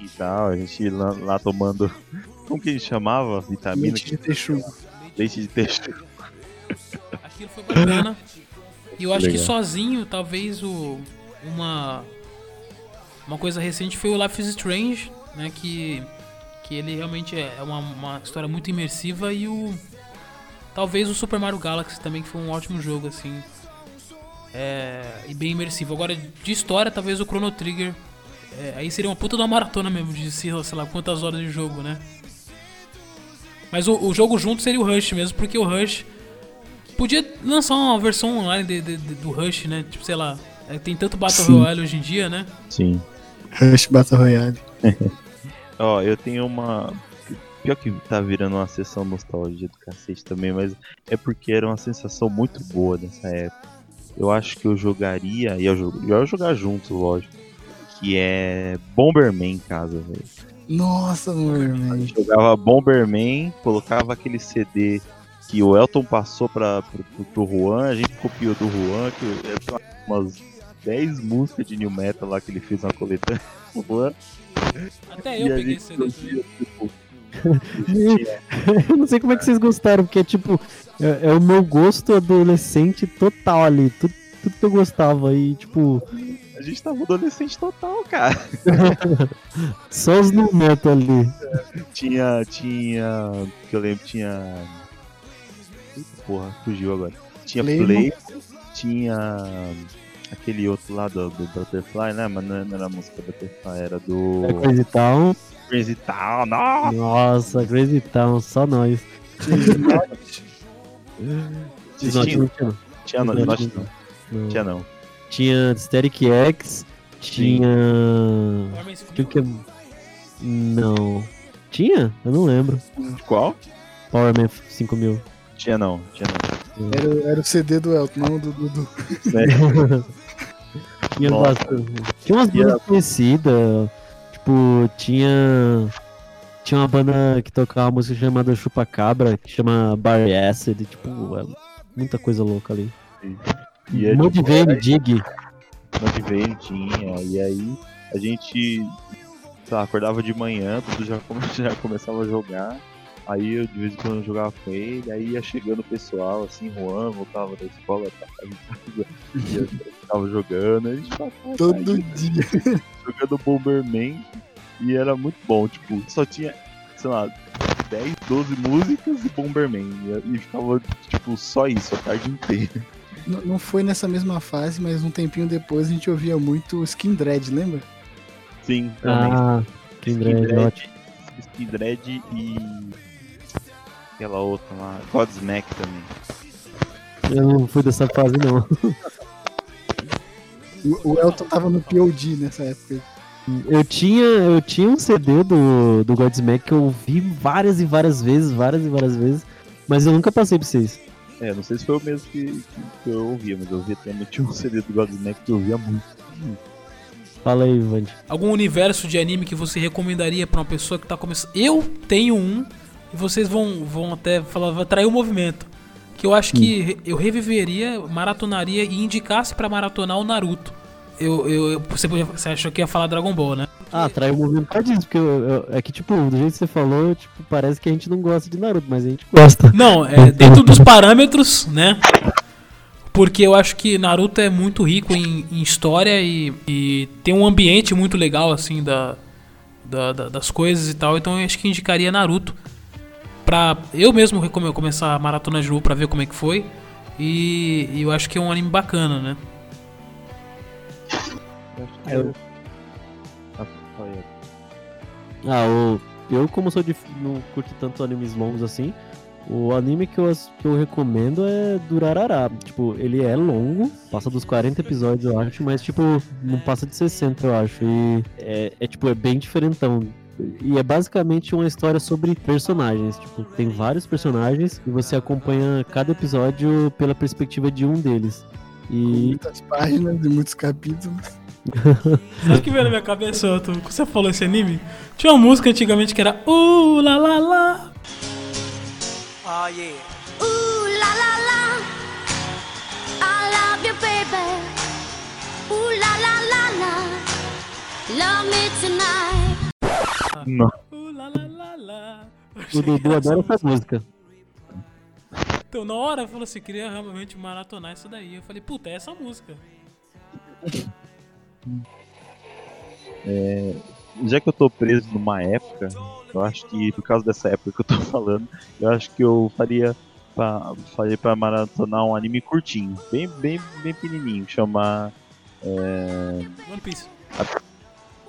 e tal, a gente lá, lá tomando. [laughs] Como que a gente chamava? Vitamina? Leite de texugo. Leite de texto. [laughs] Aquilo foi bacana. E eu acho que sozinho, talvez o uma uma coisa recente foi o Life is Strange, né, que que ele realmente é uma, uma história muito imersiva e o talvez o Super Mario Galaxy também que foi um ótimo jogo assim. É, e bem imersivo. Agora de história, talvez o Chrono Trigger é, aí seria uma puta de uma maratona mesmo de sei lá sei lá quantas horas de jogo, né? Mas o, o jogo junto seria o Rush mesmo, porque o Rush Podia lançar uma versão online de- de- de- do Rush, né? Tipo, sei lá. é, tem tanto Battle Sim. Royale hoje em dia, né? Sim. Rush Battle Royale. [laughs] Ó, eu tenho uma. Pior que tá virando uma sessão nostalgia do cacete também, mas é porque era uma sensação muito boa nessa época. Eu acho que eu jogaria, e eu, eu ia jogar juntos, lógico, que é Bomberman em casa, velho. Nossa, Bomberman. Jogava Bomberman, colocava aquele CD que o Elton passou pra, pro, pro, pro Juan, a gente copiou do Juan, que é umas 10 músicas de New Metal lá que ele fez na coletânea. do Juan. Até E eu a peguei gente esse CD. tipo, [laughs] [laughs] Eu não sei como é que vocês gostaram, porque, tipo, é, é o meu gosto adolescente total ali. Tudo, tudo que eu gostava. E, tipo, A gente tava adolescente total, cara. [laughs] só os no metal ali. Tinha. Tinha. Que eu lembro, tinha. Eita porra, fugiu agora. Tinha Playmo. Play, tinha. Aquele outro lá do, do Butterfly, né? Mas não era a música Butterfly, era do. É Crazy Town. Crazy Town, nossa! Nossa, Crazy Town, só nós. [laughs] Tinha, não tinha, não. tinha não. Tinha não. Tinha Static X, tinha. Tinha o que. Não. Tinha? Eu não lembro. De qual? Powerman 5000. Tinha não, tinha não. Era, era o CD do Elton, não do Dudu. [laughs] Tinha Nossa. bastante. Tinha umas bandas conhecidas. Tipo, tinha. Tinha uma banda que tocava uma música chamada Chupacabra, que chama Barry Acid. Tipo, é muita coisa louca ali. E é, Mode tipo, Vane, Dig. Motivate tinha, e aí a gente, sei lá, acordava de manhã, tudo já, come- [laughs] já começava a jogar. Aí eu de vez em quando eu jogava com ele, aí ia chegando o pessoal, assim, Juan, voltava da escola, tava em casa, e eu tava jogando, a gente passava Todo aí, dia. jogando Bomberman, e era muito bom, tipo, só tinha, sei lá, 10, 12 músicas e Bomberman, e, e ficava, tipo, só isso a tarde inteira. N- Não foi nessa mesma fase, mas um tempinho depois a gente ouvia muito Skin Dread, lembra? Sim, também. Ah, Kindred, Dread, ótimo. Skin Dread e. Aquela outra lá, Godsmack também. Eu não fui dessa fase, não. O, o Elton tava no POD nessa época. Eu tinha, eu tinha um CD do, do Godsmack que eu ouvi várias e várias vezes, várias e várias vezes, mas eu nunca passei pra vocês. É, não sei se foi o mesmo que, que, que eu ouvia, mas eu ouvia também. Tinha um CD do Godsmack que eu ouvia muito. Fala aí, Vand. Algum universo de anime que você recomendaria pra uma pessoa que tá começando? Eu tenho um e vocês vão, vão até falar, atrair o movimento. Que eu acho que re- eu reviveria, maratonaria e indicasse pra maratonar o Naruto. Eu, eu, você, você achou que ia falar Dragon Ball, né? Ah, trai o movimento por disso, porque eu- eu- é que, tipo, do jeito que você falou, tipo, parece que a gente não gosta de Naruto, mas a gente gosta. Não, é dentro dos parâmetros, né? Porque eu acho que Naruto é muito rico em, em história e, e tem um ambiente muito legal, assim, da, da- da- das coisas e tal. Então eu acho que indicaria Naruto. Pra eu mesmo começar a maratona de novo pra ver como é que foi. E, e eu acho que é um anime bacana, né? É, eu- Ah, o, eu, como sou de, não curto tanto animes longos assim, o anime que eu, que eu recomendo é Durarará. Tipo, ele é longo, passa dos 40 episódios, eu acho, mas, tipo, não passa de 60, eu acho. E é, é, tipo, é bem diferentão. E é basicamente uma história sobre personagens. Tipo, tem vários personagens e você acompanha cada episódio pela perspectiva de um deles. Com E muitas páginas e muitos capítulos. [laughs] Sabe o que veio na minha cabeça, quando você falou esse anime? Tinha uma música antigamente que era Uh, la la la. Oh yeah. Ooh la la la, I love you, baby. Ooh la la la la, love me tonight. O Dudu adora essa música. Então, na hora, falou assim, queria realmente maratonar isso daí. Eu falei, puta, é essa música. Já que eu tô preso numa época, eu acho que por causa dessa época que eu tô [laughs] falando, eu acho que eu faria pra, faria pra maratonar um anime curtinho, bem, bem, bem pequenininho, chamar. É... One Piece.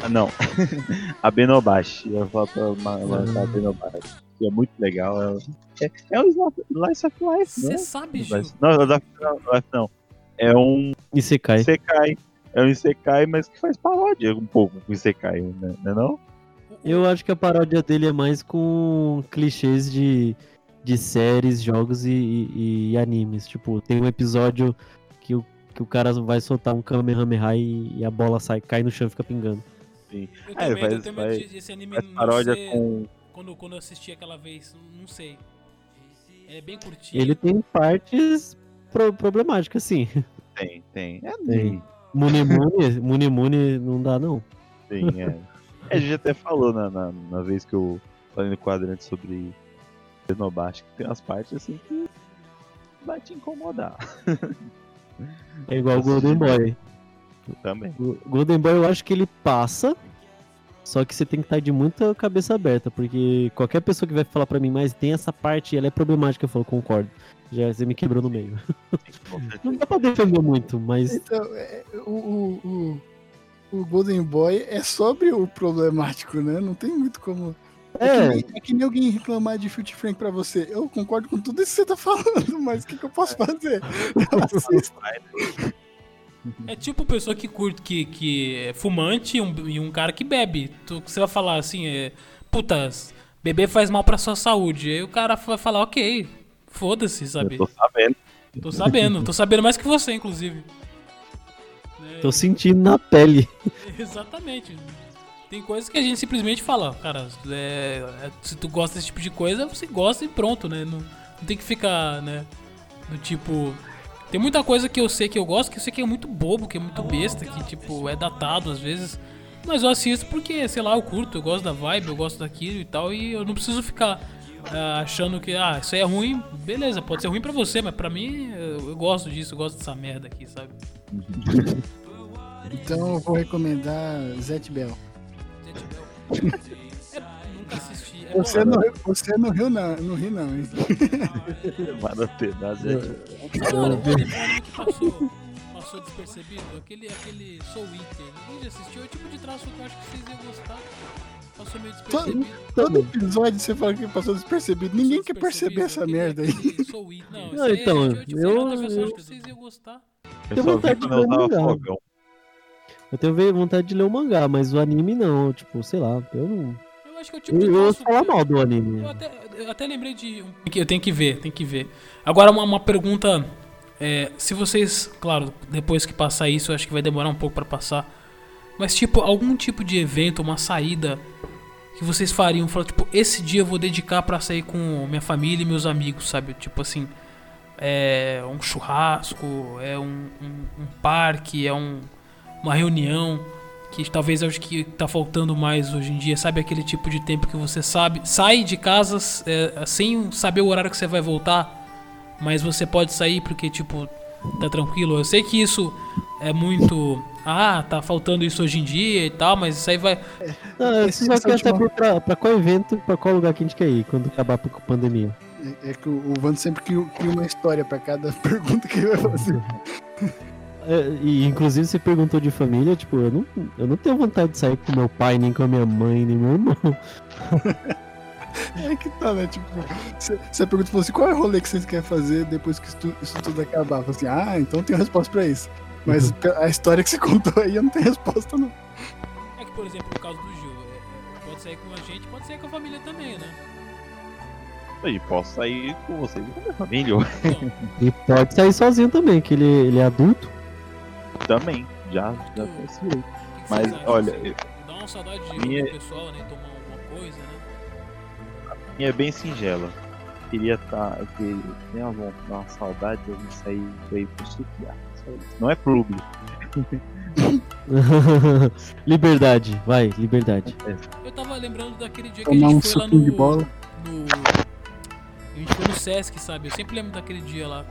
Ah, não, [laughs] Abenobashi. Eu falo pra ma- maratonar Abenobashi. Que é muito legal. É, é, é um Slice of Life, Você né? sabe? Slice- Não, Life não. É um E você cai. Isekai. É um Isekai, mas que faz paródia um pouco com Isekai, né? Não é não? Eu acho que a paródia dele é mais com clichês de, de séries, jogos e, e- e animes. Tipo, tem um episódio que o, que o cara vai soltar um Kamehameha e, e a bola sai, cai no chão e fica pingando. Eu É, tenho medo, faz- eu tenho medo desse anime paródia ser- com. Quando, quando eu assisti aquela vez, não sei. É bem curtinho. Ele tem partes pro- problemáticas, sim. Tem, tem. É, Tem. Munimune, Munimune não dá, não. tem, é. [laughs] É, A gente até falou na, na, na vez que eu falei no quadrante sobre Xenobashi, que tem umas partes assim que vai te incomodar É igual o Golden Boy. Também. O Golden Boy eu acho que ele passa, só que você tem que estar de muita cabeça aberta, porque qualquer pessoa que vai falar pra mim, mas tem essa parte, ela é problemática, eu falo, concordo. Já você me quebrou no meio. [laughs] Não dá pra defender muito, mas Então, é, o, o, o, o Golden Boy é sobre o problemático, né? Não tem muito como É, É. que nem, é que nem alguém reclamar de Filthy Frank pra você. Eu concordo com tudo isso que você tá falando, [laughs] mas o que, que eu posso fazer? [laughs] Eu. É tipo pessoa que curte, que, que é fumante e um, e um cara que bebe. Tu, você vai falar assim, é, putas, beber faz mal pra sua saúde. Aí o cara vai falar, ok, foda-se, sabe? Eu tô sabendo. Tô sabendo, tô sabendo mais que você, inclusive. Tô sentindo na pele. [laughs] Exatamente. Tem coisas que a gente simplesmente fala, cara, é, é, se tu gosta desse tipo de coisa, você gosta e pronto, né? Não, não tem que ficar, né? Do tipo. Tem muita coisa que eu sei que eu gosto, que eu sei que é muito bobo, que é muito besta, que tipo, é datado às vezes. Mas eu assisto porque, sei lá, eu curto, eu gosto da vibe, eu gosto daquilo e tal, e eu não preciso ficar ah, achando que, ah, isso aí é ruim, beleza, pode ser ruim pra você, mas pra mim, eu, eu gosto disso, eu gosto dessa merda aqui, sabe? [laughs] Então eu vou recomendar Zet Bell. Nunca assisti. É Você bom. não, você não riu, não, não ri, não, hein? [laughs] Vai dar pedaço. é Cara, o anime que passou, passou despercebido, aquele, aquele Soul Eater, ninguém já assistiu, é o tipo de traço que eu acho que vocês iam gostar. Passou meio despercebido. Todo episódio você fala que passou despercebido. Ninguém quer perceber essa merda aí. Soul Eater. Não, Não, então, é, tipo, eu- versão, eu- acho que vocês iam gostar. Eu vontade de eu ler tava mangá. fogão. Eu tenho vontade de ler o mangá, mas o anime não. Tipo, sei lá, eu não. Eu acho que é o tipo de eu ouço falar que- mal do anime. Eu até, eu até lembrei de. Eu tenho que ver, tem que ver. Agora, uma, uma pergunta. é, se vocês. Claro, depois que passar isso, eu acho que vai demorar um pouco pra passar. Mas, tipo, algum tipo de evento, uma saída que vocês fariam? Falar, tipo, esse dia eu vou dedicar pra sair com minha família e meus amigos, sabe? Tipo assim. É um churrasco, é um, um, um parque, é um, uma reunião que talvez eu acho que tá faltando mais hoje em dia, sabe aquele tipo de tempo que você sabe, sai de casa é, sem saber o horário que você vai voltar, mas você pode sair porque tipo tá tranquilo. Eu sei que isso é muito, ah, tá faltando isso hoje em dia e tal, mas isso aí vai [laughs] Não, eu Esse- só essa quero última- saber pra, pra qual evento, pra qual lugar que a gente quer ir quando acabar com a pandemia. É, é que o, o Vando sempre cria, cria uma história pra cada [laughs] pergunta que ele vai fazer. [laughs] É, e inclusive você perguntou de família, tipo, eu não, eu não tenho vontade de sair com meu pai, nem com a minha mãe, nem meu irmão. [laughs] É que tá, né? Tipo, você pergunta falou assim, qual é o rolê que vocês querem fazer depois que isso, isso tudo acabar? Fala assim, ah, então tem resposta pra isso. Mas pe- a história que você [laughs] contou aí eu não tenho resposta, não. é que por exemplo, no caso do Gil, é, pode sair com a gente, pode sair com a família também, né? E posso sair com vocês e com a minha família. E pode sair sozinho também, que ele, ele é adulto. Também. Já, já tem esse direito. Mas, acham, olha, assim? eu- dá uma saudade de a minha- pessoal, né, tomar alguma coisa, né? E é bem singela. Queria estar. Tá, que tem uma, saudade de eu sair pra ir pro isso. Não é público. [laughs] liberdade, vai, liberdade. Eu tava lembrando daquele dia que Tomar a um gente foi lá suquinho no, de bola. no- A gente foi no Sesc, sabe? Eu sempre lembro daquele dia lá.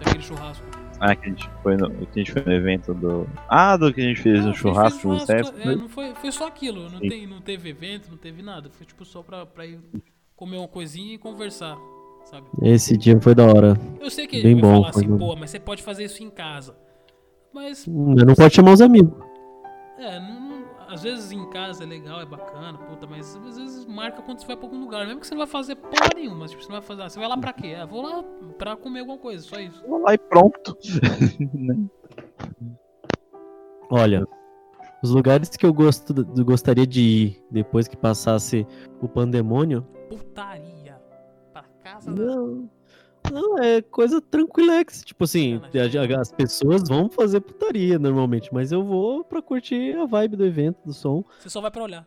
Daquele churrasco. Ah, que a gente foi no, que a gente foi no evento do. Ah, do que a gente fez Não, no churrasco fez no churrasco, é, não foi, foi só aquilo. Não, tem, não teve evento, não teve nada. Foi tipo só pra, pra ir comer uma coisinha e conversar, sabe? Esse dia foi da hora. Eu sei que Bem vai bom, falar foi assim, bom. pô, mas você pode fazer isso em casa. Mas, Hum, Não pode chamar os amigos. é, não- não- às vezes em casa é legal, é bacana, puta, mas às vezes marca quando você vai pra algum lugar. Mesmo que você não vai fazer porra nenhuma, tipo, você não vai fazer. ah, Você vai lá pra quê? Ah, vou lá pra comer alguma coisa, só isso. Vou lá e pronto. [laughs] Olha, os lugares que eu gosto, gostaria de ir depois que passasse o pandemônio. Putaria. Pra casa da. Não, é coisa tranquilex. Tipo assim, a- as pessoas vão fazer putaria normalmente, mas eu vou pra curtir a vibe do evento, do som. Você só vai pra olhar.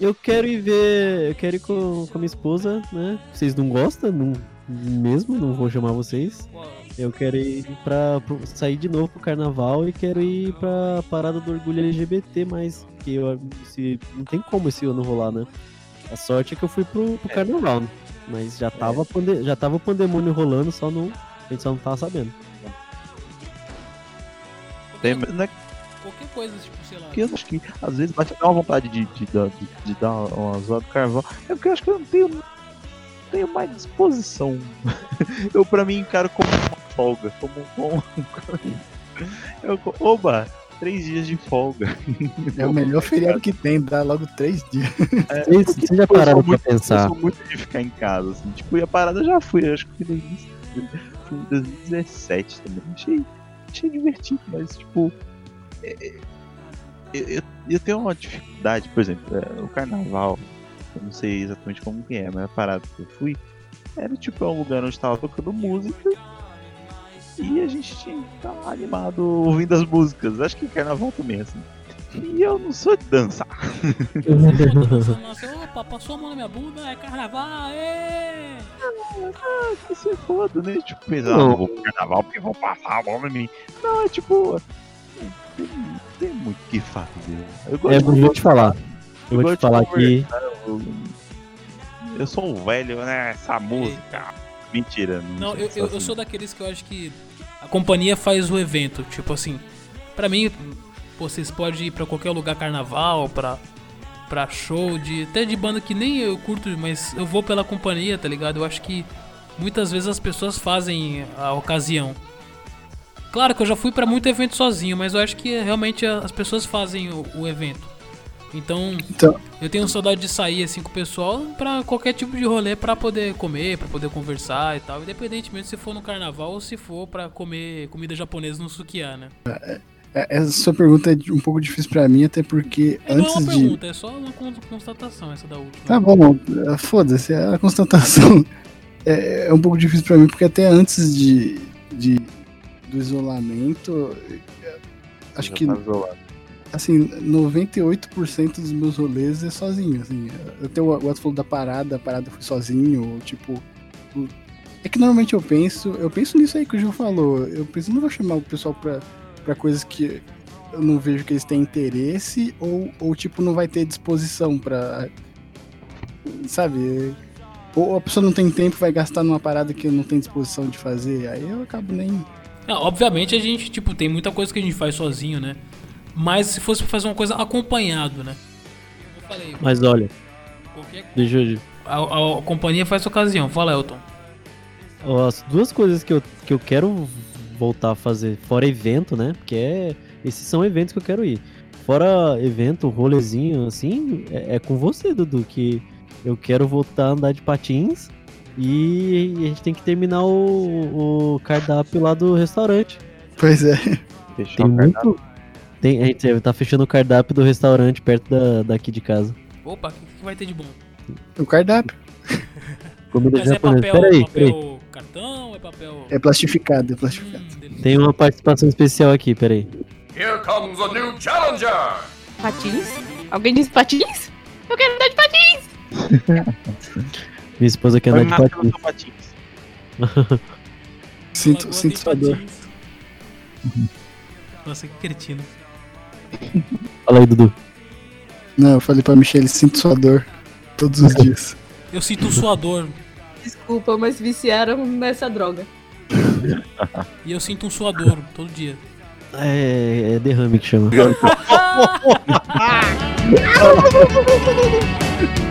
Eu quero ir ver, eu quero ir com, com a minha esposa, né? Vocês não gostam, não, mesmo, não vou chamar vocês. Eu quero ir pra, pro- sair de novo pro carnaval e quero ir pra parada do orgulho LGBT, mas que eu, se, não tem como esse ano rolar, né? A sorte é que eu fui pro, pro carnaval, né? Mas já tava, pande, já tava o pandemônio rolando, só não, a gente só não tava sabendo. Tem, né, Qualquer coisa, tipo, sei lá. que eu acho que às vezes bate uma vontade de, de, dar- de, de dar uma zoada do carnaval. É porque eu acho que eu não tenho, não tenho mais disposição. [laughs] eu pra mim encaro como uma folga, como um. [laughs] Eu, oba! Três dias de folga. É o melhor feriado que tem, dá logo três dias. Vocês vocês já Tipo, eu pararam pra muito- pensar? Eu sou muito de ficar em casa, assim. Tipo, e a parada já foi, eu acho que foi em 2000 foi em 2017 também. Achei, achei divertido, mas, tipo. é- é- eu, eu, eu tenho uma dificuldade, por exemplo, é, o carnaval, eu não sei exatamente como que é, mas a parada que eu fui era tipo é um lugar onde tava tocando música e a gente tinha que estar lá animado ouvindo as músicas. Acho que o carnaval também é assim. E eu não sou de dançar. Nossa, [laughs] opa, passou a mão na minha bunda, é carnaval, ê! Ah, que se foda, né? Tipo, pensar, Não. ah, não vou pro carnaval porque vão passar a mão em mim. Não, é tipo. Tem, tem muito o que fazer. Eu gosto É, de eu vou te falar. Eu vou gosto te falar de que. Eu, eu sou um velho, né? Essa música. Mentira. Não, sou eu, eu, eu sou daqueles que eu acho que a companhia faz o evento. Tipo assim, pra mim, pô, vocês podem ir pra qualquer lugar carnaval, pra, pra show, de, até de banda que nem eu curto, mas eu vou pela companhia, tá ligado? Eu acho que muitas vezes as pessoas fazem a ocasião. Claro que eu já fui pra muito evento sozinho, mas eu acho que realmente as pessoas fazem o, o evento. Então, Então- eu tenho saudade de sair assim com o pessoal pra qualquer tipo de rolê pra poder comer, pra poder conversar e tal, independentemente se for no carnaval ou se for pra comer comida japonesa no sukiá, né? É, Essa sua pergunta é um pouco difícil pra mim, até porque É, não é antes uma de. pergunta, é só uma con- constatação essa da última. Tá bom, é, foda-se, é a constatação. É, é um pouco difícil pra mim, porque até antes de, de do isolamento, é, acho Já que, tá isolado. Assim, 98% dos meus rolês é sozinho, assim. Tenho o outro falou da parada, a parada foi sozinho, tipo... É que normalmente eu penso, eu penso nisso aí que o Gil falou, eu penso, não vou chamar o pessoal pra, pra coisas que eu não vejo que eles têm interesse, ou, ou tipo, não vai ter disposição pra... Sabe? Ou a pessoa não tem tempo, vai gastar numa parada que não tem disposição de fazer, aí eu acabo nem... Não, obviamente a gente, tipo, tem muita coisa que a gente faz sozinho, né? Mas se fosse pra fazer uma coisa acompanhado, né? Eu falei, Mas olha, qualquer deixa eu. a, a- a companhia faz ocasião. Fala, Elton. As duas coisas que eu, que eu quero voltar a fazer, fora evento, né? Porque é, esses são eventos que eu quero ir. Fora evento, rolezinho, assim, é, é com você, Dudu, que eu quero voltar a andar de patins e a gente tem que terminar o, o cardápio lá do restaurante. Pois é. Fechou Tem muito. Tem, a gente tá fechando o cardápio do restaurante perto da, daqui de casa. Opa, o que, que vai ter de bom? O cardápio [laughs] Comida Mas é japonesa. papel, Peraí, papel peraí. cartão? É papel. é plastificado, é plastificado. Hum. Tem uma participação especial aqui, peraí. Here comes a new challenger! Patins? Alguém disse patins? Eu quero andar de patins! [laughs] Minha esposa quer andar de patins. patins. [laughs] Sinto, sinto sua dor. patins. Nossa, que cretino. Fala aí, Dudu. Não, eu falei pra Michelle, sinto sua dor todos os dias. Eu sinto sua dor. Desculpa, mas viciaram nessa droga. E eu sinto um suador todo dia. É, é derrame que chama. [laughs] [laughs] [laughs]